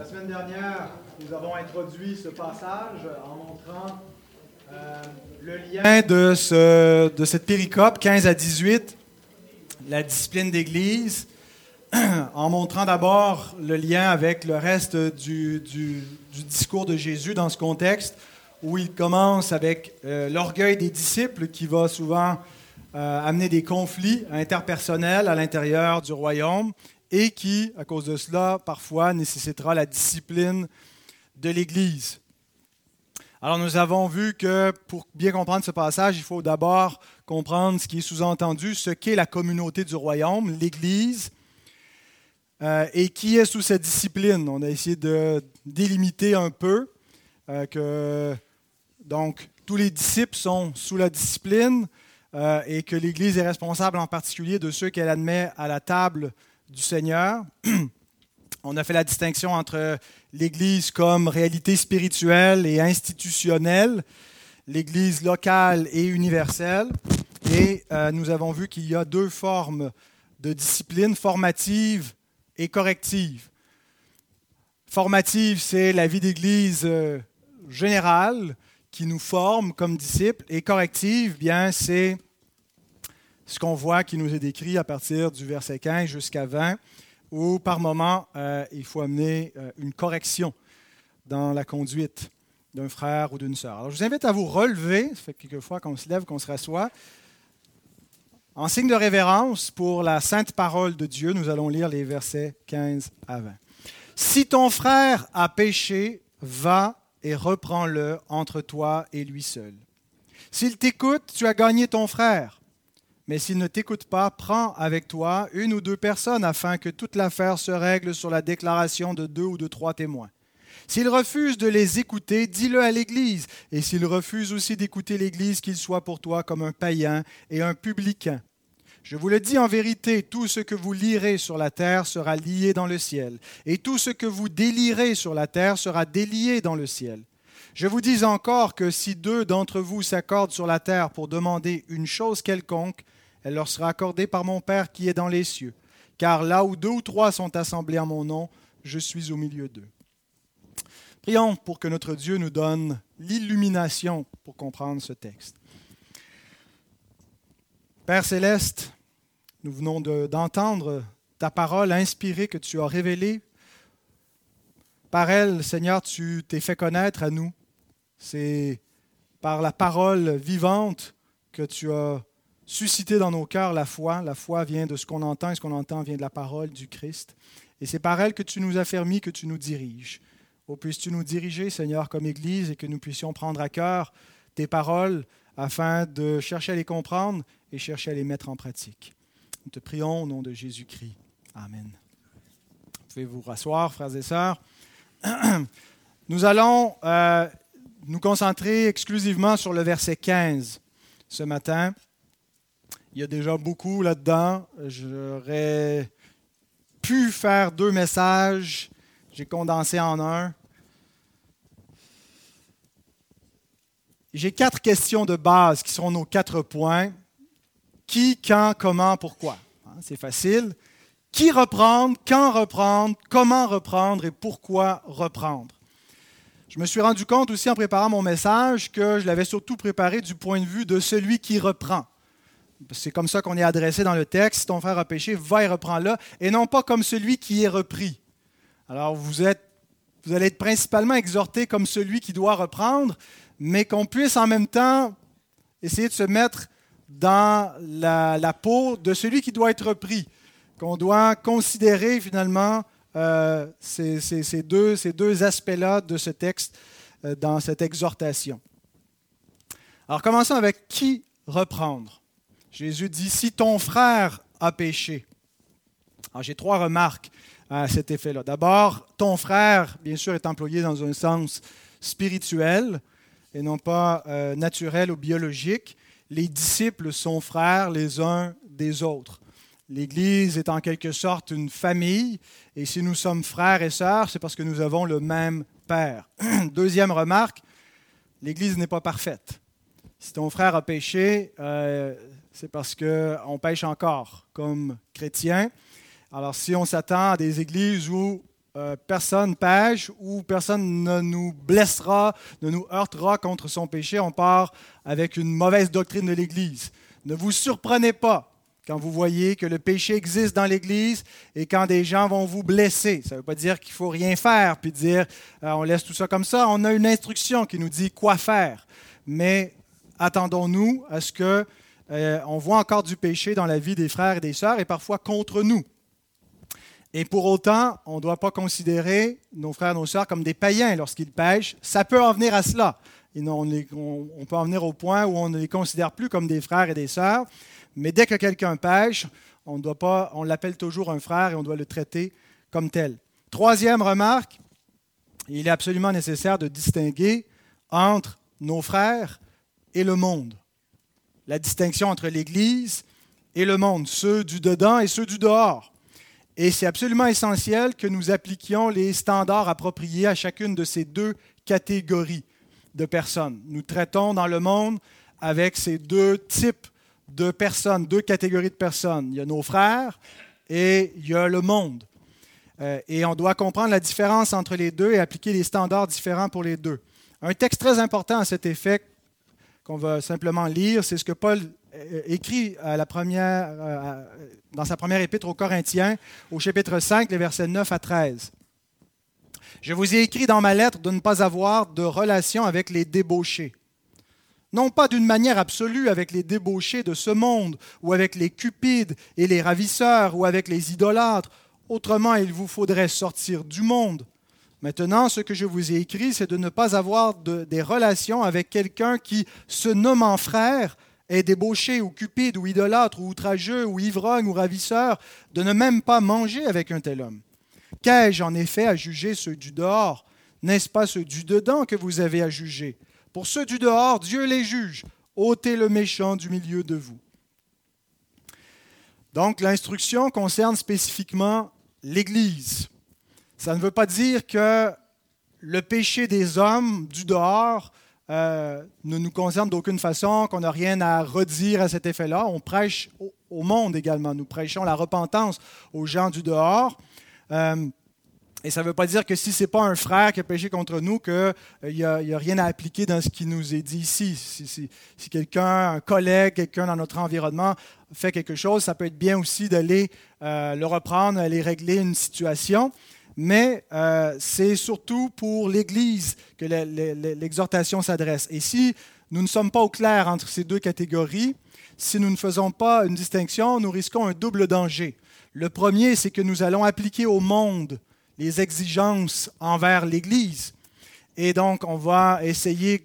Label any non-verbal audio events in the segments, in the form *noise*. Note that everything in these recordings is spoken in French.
La semaine dernière, nous avons introduit ce passage en montrant euh, le lien de, ce, de cette péricope 15 à 18, la discipline d'Église, *clears throat* en montrant d'abord le lien avec le reste du, du, discours de Jésus dans ce contexte, où il commence avec euh, l'orgueil des disciples qui va souvent euh, amener des conflits interpersonnels à l'intérieur du royaume et qui, à cause de cela, parfois nécessitera la discipline de l'Église. Alors nous avons vu que pour bien comprendre ce passage, il faut d'abord comprendre ce qui est sous-entendu, ce qu'est la communauté du royaume, l'Église, euh, et qui est sous cette discipline. On a essayé de délimiter un peu euh, que donc tous les disciples sont sous la discipline euh, et que l'Église est responsable en particulier de ceux qu'elle admet à la table du Seigneur. *clears throat* On a fait la distinction entre l'Église comme réalité spirituelle et institutionnelle, l'Église locale et universelle. Et euh, nous avons vu qu'il y a deux formes de discipline, formative et corrective. Formative, c'est la vie d'Église euh, générale qui nous forme comme disciples. Et corrective, bien, c'est ce qu'on voit qui nous est décrit à partir du verset 15 jusqu'à 20 où par moment, euh, il faut amener euh, une correction dans la conduite d'un frère ou d'une sœur. Alors, je vous invite à vous relever, ça fait quelques fois qu'on se lève, qu'on se rassoit. En signe de révérence pour la sainte parole de Dieu, nous allons lire les versets 15 à 20. Si ton frère a péché, va et reprends-le entre toi et lui seul. S'il t'écoute, tu as gagné ton frère. Mais s'il ne t'écoute pas, prends avec toi une ou deux personnes afin que toute l'affaire se règle sur la déclaration de deux ou de trois témoins. S'il refuse de les écouter, dis-le à l'Église. Et s'il refuse aussi d'écouter l'Église, qu'il soit pour toi comme un païen et un publicain. Je vous le dis en vérité, tout ce que vous lirez sur la terre sera lié dans le ciel, et tout ce que vous délirez sur la terre sera délié dans le ciel. Je vous dis encore que si deux d'entre vous s'accordent sur la terre pour demander une chose quelconque, elle leur sera accordée par mon Père qui est dans les cieux. Car là où deux ou trois sont assemblés en mon nom, je suis au milieu d'eux. Prions pour que notre Dieu nous donne l'illumination pour comprendre ce texte. Père céleste, nous venons d'entendre ta parole inspirée que tu as révélée. Par elle, Seigneur, tu t'es fait connaître à nous. C'est par la parole vivante que tu as susciter dans nos cœurs la foi. La foi vient de ce qu'on entend et ce qu'on entend vient de la parole du Christ. Et c'est par elle que tu nous as permis, que tu nous diriges. Oh, puisses-tu nous diriger, Seigneur, comme Église, et que nous puissions prendre à cœur tes paroles afin de chercher à les comprendre et chercher à les mettre en pratique. Nous te prions au nom de Jésus-Christ. Amen. Vous pouvez vous rasseoir, frères et sœurs? *clears throat* Nous allons euh, nous concentrer exclusivement sur le verset 15 ce matin. Il y a déjà beaucoup là-dedans. J'aurais pu faire deux messages. J'ai condensé en un. J'ai quatre questions de base qui seront nos quatre points. Qui, quand, comment, pourquoi? Hein, c'est facile. Qui reprendre, quand reprendre, comment reprendre et pourquoi reprendre? Je me suis rendu compte aussi en préparant mon message que je l'avais surtout préparé du point de vue de celui qui reprend. C'est comme ça qu'on est adressé dans le texte. Ton frère a péché, va et reprends-le, et non pas comme celui qui est repris. Alors vous, êtes, vous allez être principalement exhorté comme celui qui doit reprendre, mais qu'on puisse en même temps essayer de se mettre dans la, peau de celui qui doit être repris, qu'on doit considérer finalement euh, ces, deux, ces deux aspects-là de ce texte euh, dans cette exhortation. Alors commençons avec qui reprendre. Jésus dit, si ton frère a péché. Alors j'ai trois remarques à cet effet-là. D'abord, ton frère, bien sûr, est employé dans un sens spirituel et non pas euh, naturel ou biologique. Les disciples sont frères les uns des autres. L'Église est en quelque sorte une famille, et si nous sommes frères et sœurs, c'est parce que nous avons le même Père. *clears throat* Deuxième remarque, l'Église n'est pas parfaite. Si ton frère a péché, euh, c'est parce qu'on pêche encore comme chrétien. Alors si on s'attend à des églises où euh, personne pêche ou personne ne nous blessera, ne nous heurtera contre son péché. On part avec une mauvaise doctrine de l'Église. Ne vous surprenez pas quand vous voyez que le péché existe dans l'Église et quand des gens vont vous blesser. Ça ne veut pas dire qu'il faut rien faire puis dire euh, on laisse tout ça comme ça. On a une instruction qui nous dit quoi faire. Mais attendons-nous à ce que euh, on voit encore du péché dans la vie des frères et des sœurs et parfois contre nous. Et pour autant, on ne doit pas considérer nos frères et nos sœurs comme des païens lorsqu'ils pêchent. Ça peut en venir à cela. on, peut en venir au point où on ne les considère plus comme des frères et des sœurs. Mais dès que quelqu'un pêche, on doit pas, on l'appelle toujours un frère et on doit le traiter comme tel. Troisième remarque, il est absolument nécessaire de distinguer entre nos frères et le monde. La distinction entre l'Église et le monde, ceux du dedans et ceux du dehors. Et c'est absolument essentiel que nous appliquions les standards appropriés à chacune de ces deux catégories de personnes. Nous traitons dans le monde avec ces deux types de personnes, deux catégories de personnes. Il y a nos frères et il y a le monde. Euh, et on doit comprendre la différence entre les deux et appliquer les standards différents pour les deux. Un texte très important à cet effet qu'on va simplement lire, c'est ce que Paul euh, écrit à la première, euh, dans sa première épître aux Corinthiens, au chapitre 5, les versets 9 à 13. Je vous ai écrit dans ma lettre de ne pas avoir de relation avec les débauchés. Non pas d'une manière absolue avec les débauchés de ce monde, ou avec les cupides et les ravisseurs, ou avec les idolâtres. Autrement, il vous faudrait sortir du monde. Maintenant, ce que je vous ai écrit, c'est de ne pas avoir des relations avec quelqu'un qui, se nommant frère, est débauché ou cupide ou idolâtre ou outrageux ou ivrogne ou ravisseur, de ne même pas manger avec un tel homme. Qu'ai-je en effet à juger ceux du dehors? N'est-ce pas ceux du dedans que vous avez à juger? Pour ceux du dehors, Dieu les juge. ôtez le méchant du milieu de vous. Donc l'instruction concerne spécifiquement l'Église. Ça ne veut pas dire que le péché des hommes du dehors euh, ne nous concerne d'aucune façon, qu'on n'a rien à redire à cet effet-là. On prêche au, monde également. Nous prêchons la repentance aux gens du dehors. Euh, et ça ne veut pas dire que si ce n'est pas un frère qui a péché contre nous, qu'il euh, n'y a, rien à appliquer dans ce qui nous est dit ici. Si, si quelqu'un, un collègue, quelqu'un dans notre environnement fait quelque chose, ça peut être bien aussi d'aller le reprendre, aller régler une situation mais euh, c'est surtout pour l'Église que l'exhortation s'adresse. Et si nous ne sommes pas au clair entre ces deux catégories, si nous ne faisons pas une distinction, nous risquons un double danger. Le premier, c'est que nous allons appliquer au monde les exigences envers l'Église. Et donc, on va essayer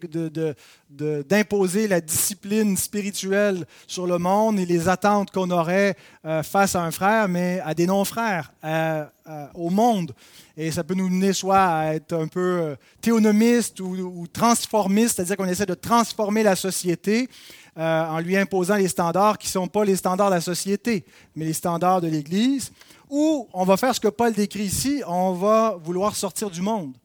d'imposer la discipline spirituelle sur le monde et les attentes qu'on aurait euh, face à un frère, mais à des non-frères, au monde. Et ça peut nous mener soit à être un peu euh, théonomiste ou, transformiste, c'est-à-dire qu'on essaie de transformer la société euh, en lui imposant les standards qui ne sont pas les standards de la société, mais les standards de l'Église. Ou on va faire ce que Paul décrit ici, on va vouloir sortir du monde.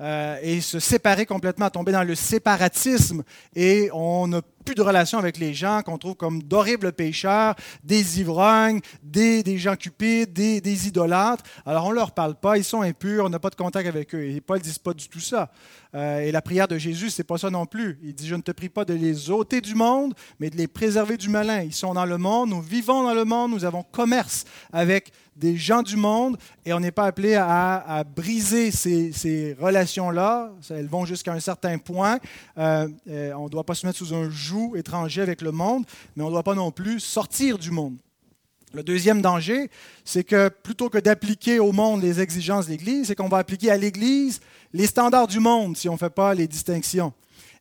Euh, et se séparer complètement, tomber dans le séparatisme. Et on n'a plus de relation avec les gens qu'on trouve comme d'horribles pécheurs, des ivrognes, des, des gens cupides, des, des, idolâtres. Alors on ne leur parle pas, ils sont impurs, on n'a pas de contact avec eux. Et Paul ne dit pas du tout ça. Euh, et la prière de Jésus, c'est pas ça non plus. Il dit, je ne te prie pas de les ôter du monde, mais de les préserver du malin. Ils sont dans le monde, nous vivons dans le monde, nous avons commerce avec des gens du monde et on n'est pas appelé à, briser ces, relations-là. Elles vont jusqu'à un certain point. Euh, euh, on ne doit pas se mettre sous un joug étranger avec le monde, mais on ne doit pas non plus sortir du monde. Le deuxième danger, c'est que plutôt que d'appliquer au monde les exigences de l'Église, c'est qu'on va appliquer à l'Église les standards du monde si on ne fait pas les distinctions.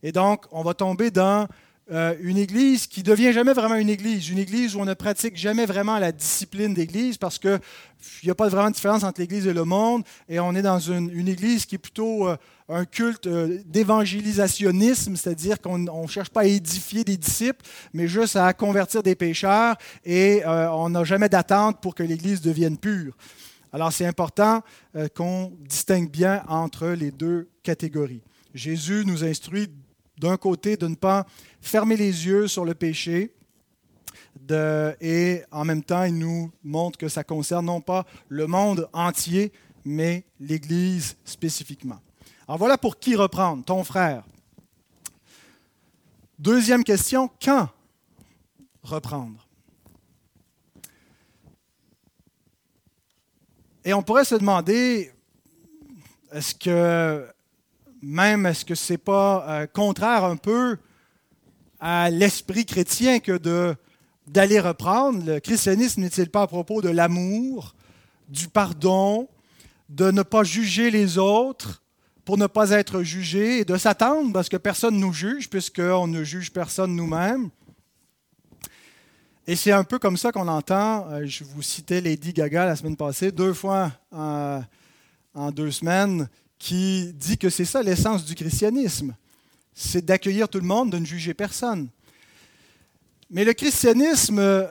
Et donc, on va tomber dans euh, une église qui devient jamais vraiment une église, une église où on ne pratique jamais vraiment la discipline d'église parce qu'il n'y a pas vraiment de différence entre l'église et le monde et on est dans une, église qui est plutôt euh, un culte euh, d'évangélisationnisme, c'est-à-dire qu'on ne cherche pas à édifier des disciples, mais juste à convertir des pécheurs et on n'a jamais d'attente pour que l'église devienne pure. Alors c'est important qu'on distingue bien entre les deux catégories. Jésus nous instruit d'un côté, de ne pas fermer les yeux sur le péché, et en même temps, il nous montre que ça concerne non pas le monde entier, mais l'Église spécifiquement. Alors voilà pour qui reprendre, ton frère. Deuxième question, quand reprendre? Et on pourrait se demander, est-ce que même, est-ce que ce n'est pas euh, contraire un peu à l'esprit chrétien que d'aller reprendre? Le christianisme n'est-il pas à propos de l'amour, du pardon, de ne pas juger les autres pour ne pas être jugé de s'attendre parce que personne ne nous juge puisqu'on ne juge personne nous-mêmes? Et c'est un peu comme ça qu'on entend, euh, je vous citais Lady Gaga la semaine passée, deux fois en, en deux semaines, qui dit que c'est ça l'essence du christianisme. C'est d'accueillir tout le monde, de ne juger personne. Mais le christianisme,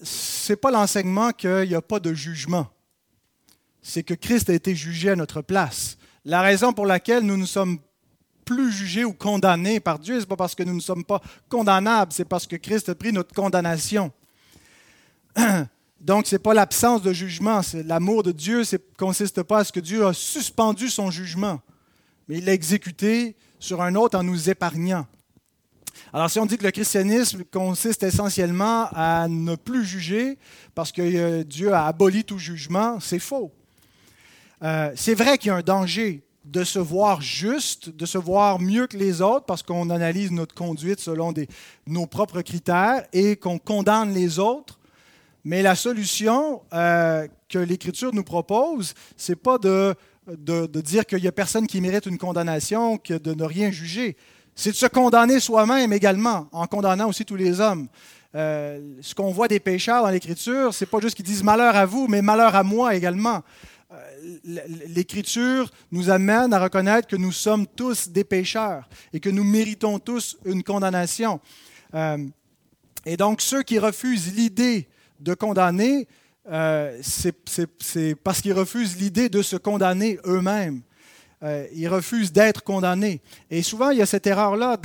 ce n'est pas l'enseignement qu'il n'y a pas de jugement. C'est que Christ a été jugé à notre place. La raison pour laquelle nous ne sommes plus jugés ou condamnés par Dieu, ce n'est pas parce que nous ne sommes pas condamnables, c'est parce que Christ a pris notre condamnation. *clears throat* Donc, ce n'est pas l'absence de jugement. L'amour de Dieu ne consiste pas à ce que Dieu a suspendu son jugement, mais il l'a exécuté sur un autre en nous épargnant. Alors, si on dit que le christianisme consiste essentiellement à ne plus juger parce que euh, Dieu a aboli tout jugement, c'est faux. Euh, c'est vrai qu'il y a un danger de se voir juste, de se voir mieux que les autres parce qu'on analyse notre conduite selon nos propres critères et qu'on condamne les autres mais la solution euh, que l'Écriture nous propose, ce n'est pas de, de, dire qu'il n'y a personne qui mérite une condamnation, que de ne rien juger. C'est de se condamner soi-même également, en condamnant aussi tous les hommes. Euh, ce qu'on voit des pécheurs dans l'Écriture, c'est pas juste qu'ils disent malheur à vous, mais malheur à moi également. Euh, L'Écriture nous amène à reconnaître que nous sommes tous des pécheurs et que nous méritons tous une condamnation. et donc, ceux qui refusent l'idée de condamner, euh, c'est parce qu'ils refusent l'idée de se condamner eux-mêmes. Euh, ils refusent d'être condamnés. Et souvent, il y a cette erreur-là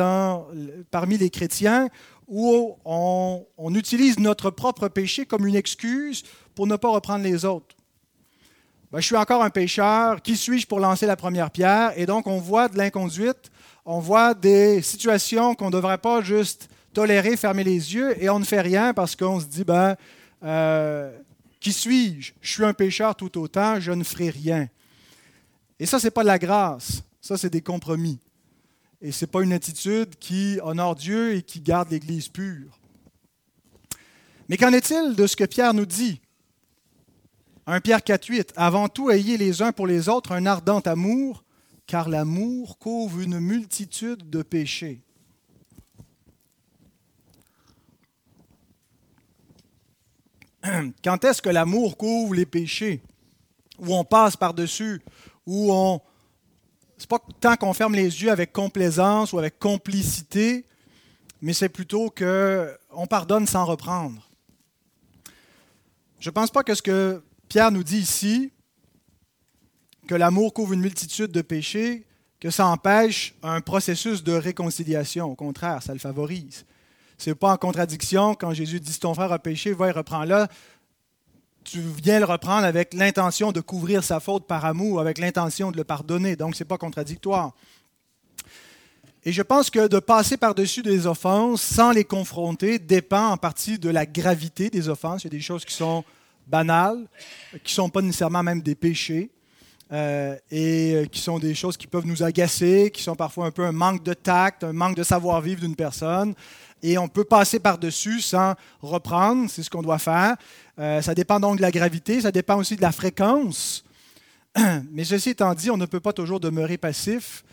parmi les chrétiens où on, utilise notre propre péché comme une excuse pour ne pas reprendre les autres. Ben, je suis encore un pécheur, qui suis-je pour lancer la première pierre? Et donc, on voit de l'inconduite, on voit des situations qu'on ne devrait pas juste tolérer, fermer les yeux, et on ne fait rien parce qu'on se dit, ben, euh, qui suis-je? Je suis un pécheur tout autant, je ne ferai rien. Et ça, ce n'est pas de la grâce, ça, c'est des compromis. Et ce n'est pas une attitude qui honore Dieu et qui garde l'Église pure. Mais qu'en est-il de ce que Pierre nous dit? 1 Pierre 4.8 Avant tout, ayez les uns pour les autres un ardent amour, car l'amour couvre une multitude de péchés. *clears throat* quand est-ce que l'amour couvre les péchés, où on passe par-dessus, où on... C'est pas tant qu'on ferme les yeux avec complaisance ou avec complicité, mais c'est plutôt qu'on pardonne sans reprendre. Je ne pense pas que ce que Pierre nous dit ici, que l'amour couvre une multitude de péchés, que ça empêche un processus de réconciliation. Au contraire, ça le favorise. Ce n'est pas en contradiction quand Jésus dit ton frère a péché, va et reprends-le. Tu viens le reprendre avec l'intention de couvrir sa faute par amour, avec l'intention de le pardonner. Donc, ce n'est pas contradictoire. Et je pense que de passer par-dessus des offenses sans les confronter dépend en partie de la gravité des offenses. Il y a des choses qui sont banales, qui ne sont pas nécessairement même des péchés, euh, et qui sont des choses qui peuvent nous agacer, qui sont parfois un peu un manque de tact, un manque de savoir-vivre d'une personne et on peut passer par-dessus sans reprendre, c'est ce qu'on doit faire. Euh, ça dépend donc de la gravité, ça dépend aussi de la fréquence. *clears throat* Mais ceci étant dit, on ne peut pas toujours demeurer passif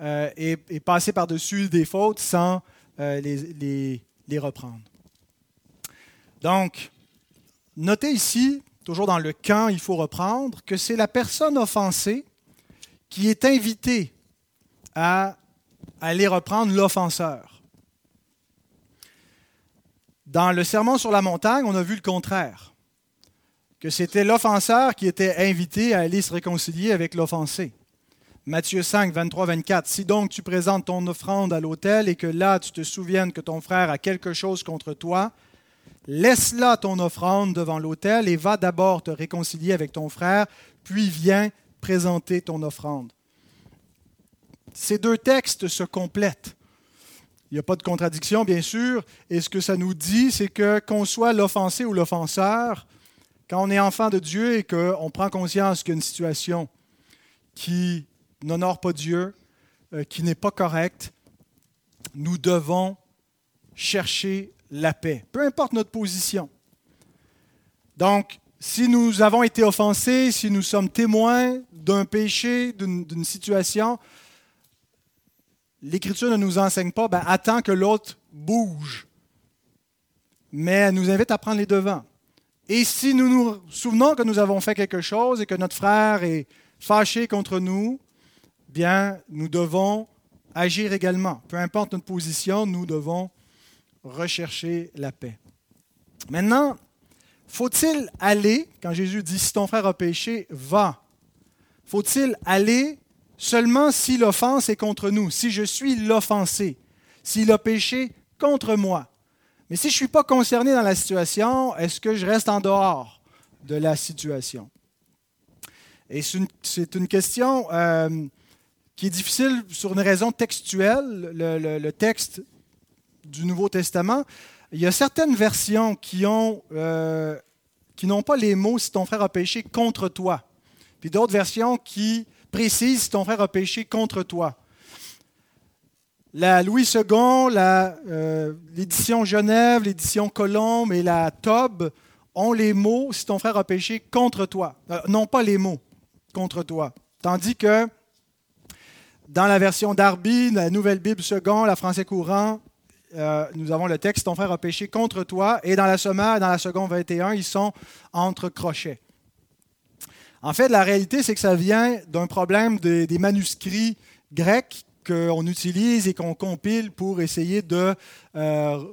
euh, et, passer par-dessus des fautes sans euh, les, les reprendre. Donc, notez ici, toujours dans le camp, il faut reprendre, que c'est la personne offensée qui est invitée à aller reprendre l'offenseur. Dans le Sermon sur la montagne, on a vu le contraire, que c'était l'offenseur qui était invité à aller se réconcilier avec l'offensé. Matthieu 5, 23, 24. Si donc tu présentes ton offrande à l'autel et que là tu te souviennes que ton frère a quelque chose contre toi, laisse là ton offrande devant l'autel et va d'abord te réconcilier avec ton frère, puis viens, présenter ton offrande. Ces deux textes se complètent. Il n'y a pas de contradiction, bien sûr. Et ce que ça nous dit, c'est que qu'on soit l'offensé ou l'offenseur, quand on est enfant de Dieu et qu'on prend conscience qu'il y a une situation qui n'honore pas Dieu, euh, qui n'est pas correcte, nous devons chercher la paix, peu importe notre position. Donc, si nous avons été offensés, si nous sommes témoins d'un péché, d'une situation, l'Écriture ne nous enseigne pas, ben, attends que l'autre bouge. Mais elle nous invite à prendre les devants. Et si nous nous souvenons que nous avons fait quelque chose et que notre frère est fâché contre nous, bien, nous devons agir également. Peu importe notre position, nous devons rechercher la paix. Maintenant, faut-il aller, quand Jésus dit si ton frère a péché, va, faut-il aller seulement si l'offense est contre nous, si je suis l'offensé, s'il a péché contre moi. Mais si je ne suis pas concerné dans la situation, est-ce que je reste en dehors de la situation? Et c'est une, question euh, qui est difficile sur une raison textuelle. Le, texte du Nouveau Testament, il y a certaines versions qui euh, qui n'ont pas les mots si ton frère a péché contre toi. Puis d'autres versions qui précisent si ton frère a péché contre toi. La Louis II, euh, l'édition Genève, l'édition Colombe et la Tob ont les mots si ton frère a péché contre toi. Euh, non pas les mots contre toi. Tandis que dans la version Darby, la Nouvelle Bible Second, la Français courant, euh, nous avons le texte Ton frère a péché contre toi. Et dans la sommaire, dans la seconde 21, ils sont entre crochets. En fait, la réalité, c'est que ça vient d'un problème des manuscrits grecs qu'on utilise et qu'on compile pour essayer de euh,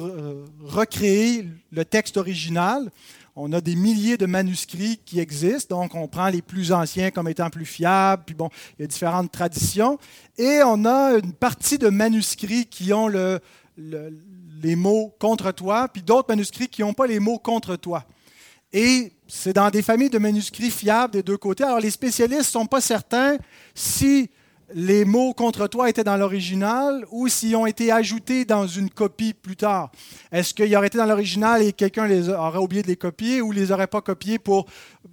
euh, recréer le texte original. On a des milliers de manuscrits qui existent, donc on prend les plus anciens comme étant plus fiables, puis bon, il y a différentes traditions. Et on a une partie de manuscrits qui ont le, les mots contre toi, puis d'autres manuscrits qui n'ont pas les mots contre toi. Et c'est dans des familles de manuscrits fiables des deux côtés. Alors les spécialistes ne sont pas certains si les mots contre toi étaient dans l'original ou s'ils ont été ajoutés dans une copie plus tard. Est-ce qu'ils auraient été dans l'original et quelqu'un aurait oublié de les copier ou les aurait pas copiés pour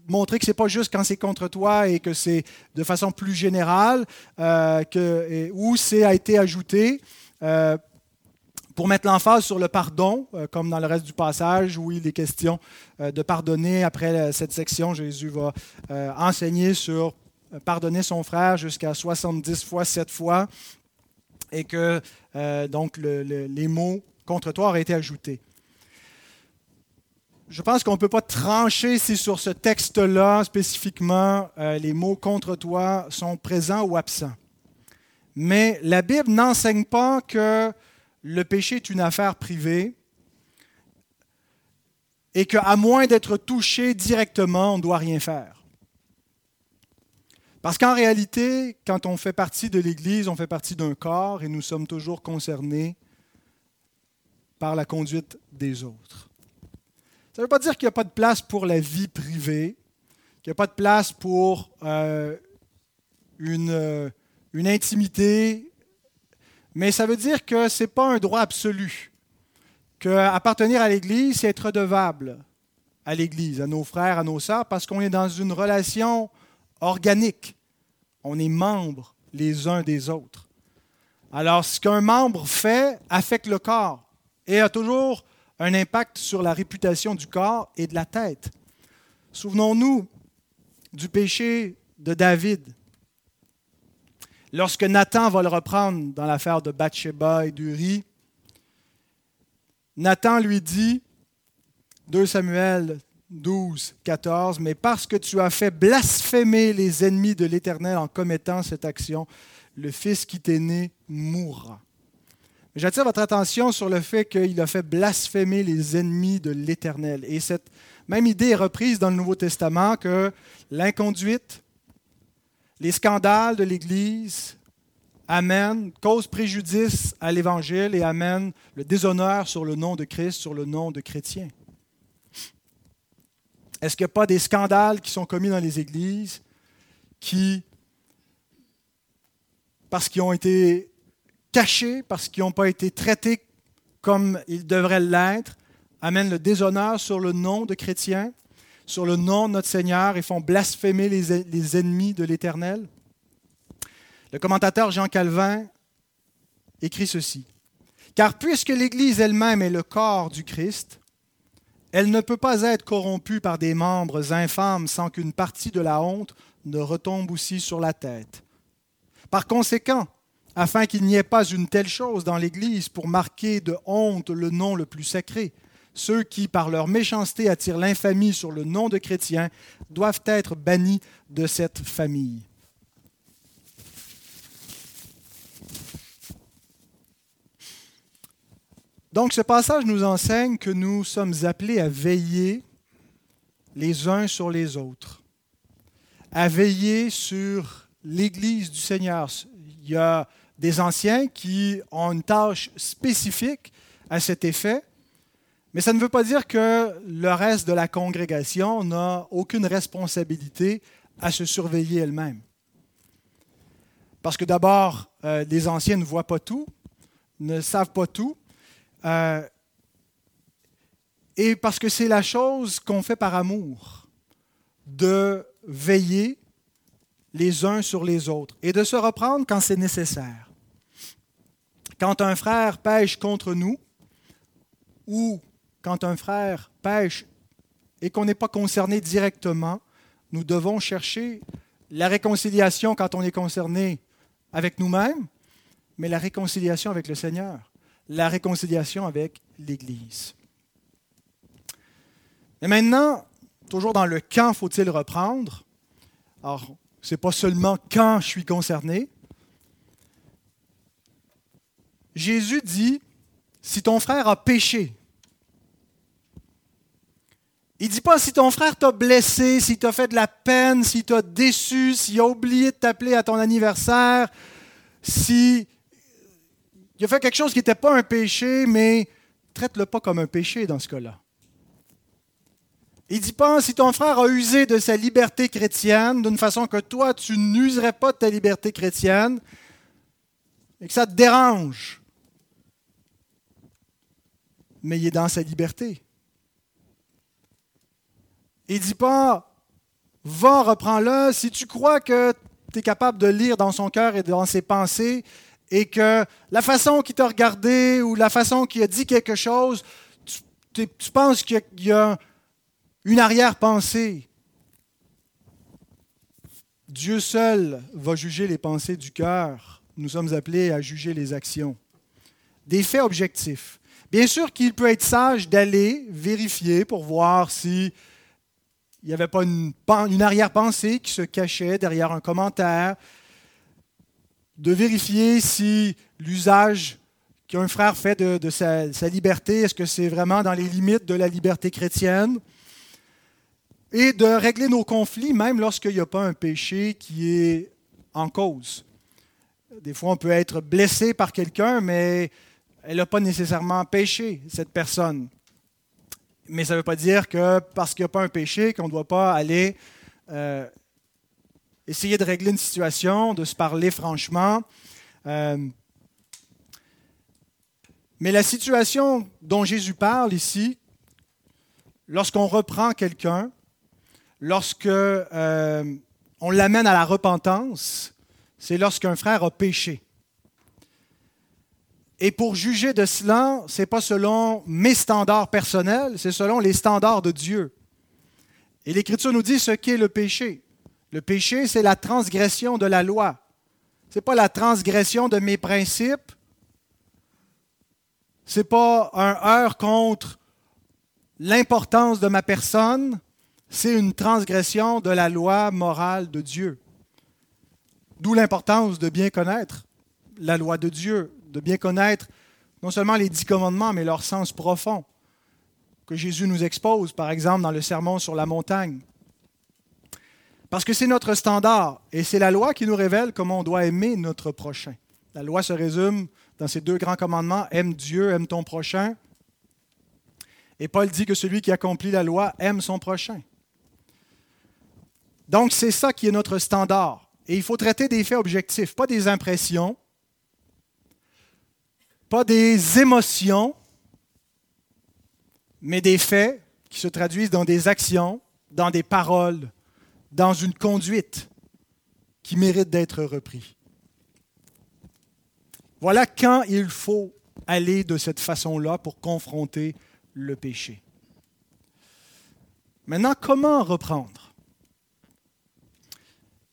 montrer que c'est pas juste quand c'est contre toi et que c'est de façon plus générale euh, ou c'est a été ajouté euh, pour mettre l'emphase sur le pardon, euh, comme dans le reste du passage où il est question de pardonner. Après cette section, Jésus va enseigner sur pardonner son frère jusqu'à 70 fois, 7 fois, et que euh, donc les mots contre toi auraient été ajoutés. Je pense qu'on ne peut pas trancher si sur ce texte-là spécifiquement euh, les mots contre toi sont présents ou absents. Mais la Bible n'enseigne pas que le péché est une affaire privée et qu'à moins d'être touché directement, on ne doit rien faire. Parce qu'en réalité, quand on fait partie de l'Église, on fait partie d'un corps et nous sommes toujours concernés par la conduite des autres. Ça ne veut pas dire qu'il n'y a pas de place pour la vie privée, qu'il n'y a pas de place pour euh, euh, une intimité, mais ça veut dire que ce n'est pas un droit absolu, qu'appartenir à l'Église, c'est être redevable à l'Église, à nos frères, à nos sœurs, parce qu'on est dans une relation organique. On est membres les uns des autres. Alors, ce qu'un membre fait affecte le corps et a toujours un impact sur la réputation du corps et de la tête. Souvenons-nous du péché de David. Lorsque Nathan va le reprendre dans l'affaire de Bathsheba et d'Uri, Nathan lui dit, 2 Samuel 12, 14, mais parce que tu as fait blasphémer les ennemis de l'Éternel en commettant cette action, le Fils qui t'est né mourra. J'attire votre attention sur le fait qu'il a fait blasphémer les ennemis de l'Éternel. Et cette même idée est reprise dans le Nouveau Testament que l'inconduite, les scandales de l'Église amènent, causent préjudice à l'Évangile et amènent le déshonneur sur le nom de Christ, sur le nom de chrétien. Est-ce qu'il n'y a pas des scandales qui sont commis dans les églises qui, parce qu'ils ont été cachés, parce qu'ils n'ont pas été traités comme ils devraient l'être, amènent le déshonneur sur le nom de chrétiens, sur le nom de notre Seigneur et font blasphémer les, les ennemis de l'Éternel? Le commentateur Jean Calvin écrit ceci. Car puisque l'Église elle-même est le corps du Christ, elle ne peut pas être corrompue par des membres infâmes sans qu'une partie de la honte ne retombe aussi sur la tête. Par conséquent, afin qu'il n'y ait pas une telle chose dans l'Église pour marquer de honte le nom le plus sacré, ceux qui, par leur méchanceté, attirent l'infamie sur le nom de chrétien, doivent être bannis de cette famille. Donc ce passage nous enseigne que nous sommes appelés à veiller les uns sur les autres, à veiller sur l'Église du Seigneur. Il y a des anciens qui ont une tâche spécifique à cet effet, mais ça ne veut pas dire que le reste de la congrégation n'a aucune responsabilité à se surveiller elle-même. Parce que d'abord, euh, les anciens ne voient pas tout, ne savent pas tout, euh, et parce que c'est la chose qu'on fait par amour, de veiller les uns sur les autres et de se reprendre quand c'est nécessaire. Quand un frère pêche contre nous, ou quand un frère pêche et qu'on n'est pas concerné directement, nous devons chercher la réconciliation quand on est concerné avec nous-mêmes, mais la réconciliation avec le Seigneur la réconciliation avec l'Église. Et maintenant, toujours dans le quand faut-il reprendre. Alors, ce n'est pas seulement quand je suis concerné. Jésus dit, si ton frère a péché, il ne dit pas si ton frère t'a blessé, s'il t'a fait de la peine, s'il t'a déçu, s'il a oublié de t'appeler à ton anniversaire, si il a fait quelque chose qui n'était pas un péché, mais traite-le pas comme un péché dans ce cas-là. Il dit pas, si ton frère a usé de sa liberté chrétienne d'une façon que toi, tu n'userais pas de ta liberté chrétienne et que ça te dérange, mais il est dans sa liberté. Il dit pas, va, reprends-le. Si tu crois que tu es capable de lire dans son cœur et dans ses pensées et que la façon qu'il t'a regardé ou la façon qu'il a dit quelque chose, tu, penses qu'il y a une arrière-pensée. Dieu seul va juger les pensées du cœur. Nous sommes appelés à juger les actions. Des faits objectifs. Bien sûr qu'il peut être sage d'aller vérifier pour voir si il n'y avait pas une, arrière-pensée qui se cachait derrière un commentaire, de vérifier si l'usage qu'un frère fait de, sa, liberté, est-ce que c'est vraiment dans les limites de la liberté chrétienne, et de régler nos conflits même lorsqu'il n'y a pas un péché qui est en cause. Des fois, on peut être blessé par quelqu'un, mais elle n'a pas nécessairement péché, cette personne. Mais ça ne veut pas dire que parce qu'il n'y a pas un péché, qu'on ne doit pas aller euh, essayer de régler une situation, de se parler franchement. Euh, mais la situation dont Jésus parle ici, lorsqu'on reprend quelqu'un, lorsque euh, l'amène à la repentance, c'est lorsqu'un frère a péché. Et pour juger de cela, ce n'est pas selon mes standards personnels, c'est selon les standards de Dieu. Et l'Écriture nous dit ce qu'est le péché. Le péché, c'est la transgression de la loi. Ce n'est pas la transgression de mes principes. Ce n'est pas un heurt contre l'importance de ma personne. C'est une transgression de la loi morale de Dieu. D'où l'importance de bien connaître la loi de Dieu, de bien connaître non seulement les dix commandements, mais leur sens profond, que Jésus nous expose, par exemple, dans le Sermon sur la montagne. Parce que c'est notre standard et c'est la loi qui nous révèle comment on doit aimer notre prochain. La loi se résume dans ces deux grands commandements, aime Dieu, aime ton prochain. Et Paul dit que celui qui accomplit la loi aime son prochain. Donc, c'est ça qui est notre standard. Et il faut traiter des faits objectifs, pas des impressions, pas des émotions, mais des faits qui se traduisent dans des actions, dans des paroles, dans une conduite qui mérite d'être repris. Voilà quand il faut aller de cette façon-là pour confronter le péché. Maintenant, comment reprendre?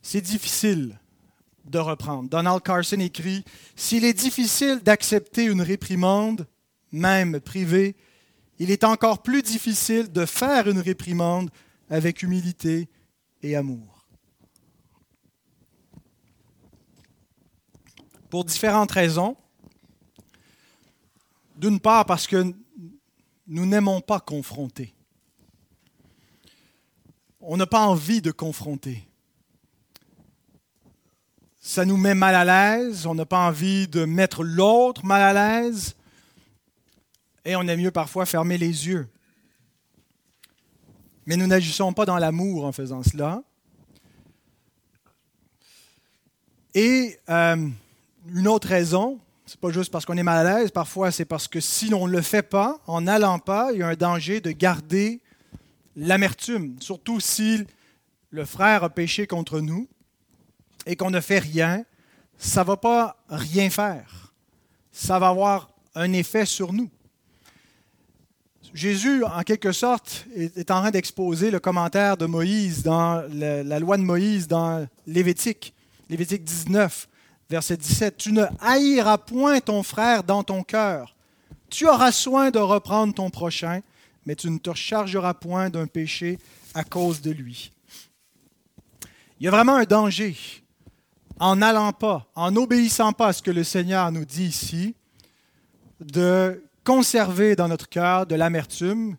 C'est difficile Donald Carson écrit, S'il est difficile d'accepter une réprimande, même privée, il est encore plus difficile de faire une réprimande avec humilité et amour. Pour différentes raisons. D'une part parce que nous n'aimons pas confronter. On n'a pas envie de confronter. Ça nous met mal à l'aise, on n'a pas envie de mettre l'autre mal à l'aise, et on aime mieux parfois fermer les yeux. Mais nous n'agissons pas dans l'amour en faisant cela. Et euh, une autre raison, c'est pas juste parce qu'on est mal à l'aise, parfois c'est parce que si on ne le fait pas, en n'allant pas, il y a un danger de garder l'amertume, surtout si le frère a péché contre nous et qu'on ne fait rien, ça ne va pas rien faire. Ça va avoir un effet sur nous. Jésus, en quelque sorte, est en train d'exposer le commentaire de Moïse dans la loi de Moïse dans Lévitique, Lévitique 19 verset 17, Tu ne haïras point ton frère dans ton cœur. Tu auras soin de reprendre ton prochain, mais tu ne te chargeras point d'un péché à cause de lui. Il y a vraiment un danger en n'allant pas, en n'obéissant pas à ce que le Seigneur nous dit ici, de conserver dans notre cœur de l'amertume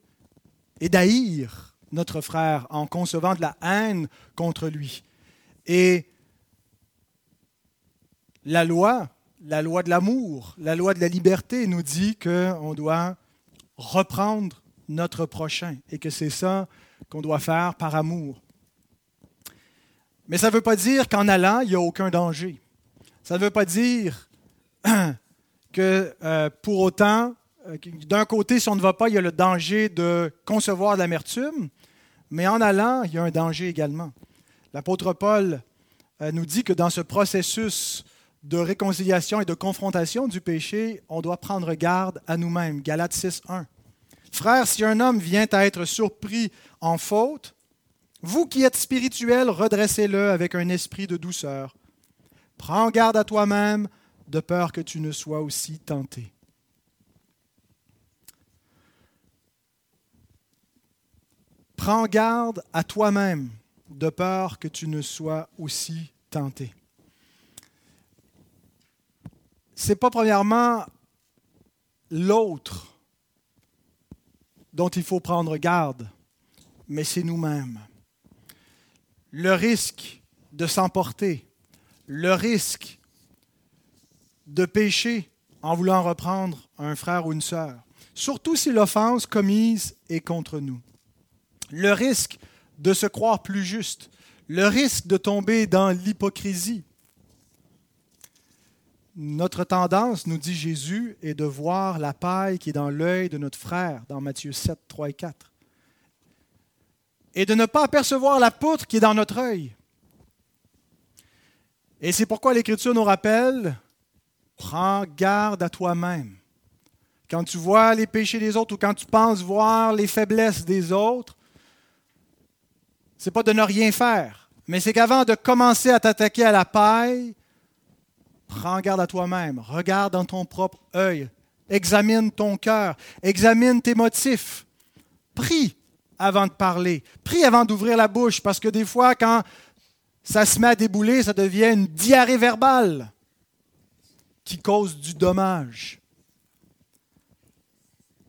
et d'haïr notre frère en concevant de la haine contre lui. Et la loi, la loi de l'amour, la loi de la liberté nous dit qu'on doit reprendre notre prochain et que c'est ça qu'on doit faire par amour. Mais ça ne veut pas dire qu'en allant, il n'y a aucun danger. Ça ne veut pas dire *clears throat* que euh, pour autant, euh, d'un côté, si on ne va pas, il y a le danger de concevoir de l'amertume, mais en allant, il y a un danger également. L'apôtre Paul euh, nous dit que dans ce processus de réconciliation et de confrontation du péché, on doit prendre garde à nous-mêmes. Galates 6, 1. Frère, si un homme vient à être surpris en faute, vous qui êtes spirituels, redressez-le avec un esprit de douceur. Prends garde à toi-même, de peur que tu ne sois aussi tenté. Prends garde à toi-même, de peur que tu ne sois aussi tenté c'est pas premièrement l'autre dont il faut prendre garde, mais c'est nous-mêmes. Le risque de s'emporter, le risque de pécher en voulant reprendre un frère ou une sœur, surtout si l'offense commise est contre nous. Le risque de se croire plus juste, le risque de tomber dans l'hypocrisie, notre tendance, nous dit Jésus, est de voir la paille qui est dans l'œil de notre frère, dans Matthieu 7, 3 et 4. Et de ne pas apercevoir la poutre qui est dans notre œil. Et c'est pourquoi l'Écriture nous rappelle, prends garde à toi-même. Quand tu vois les péchés des autres ou quand tu penses voir les faiblesses des autres, c'est pas de ne rien faire, mais c'est qu'avant de commencer à t'attaquer à la paille, Prends garde à toi-même. Regarde dans ton propre œil. Examine ton cœur. Examine tes motifs. Prie avant de parler. Prie avant d'ouvrir la bouche, parce que des fois, quand ça se met à débouler, ça devient une diarrhée verbale qui cause du dommage.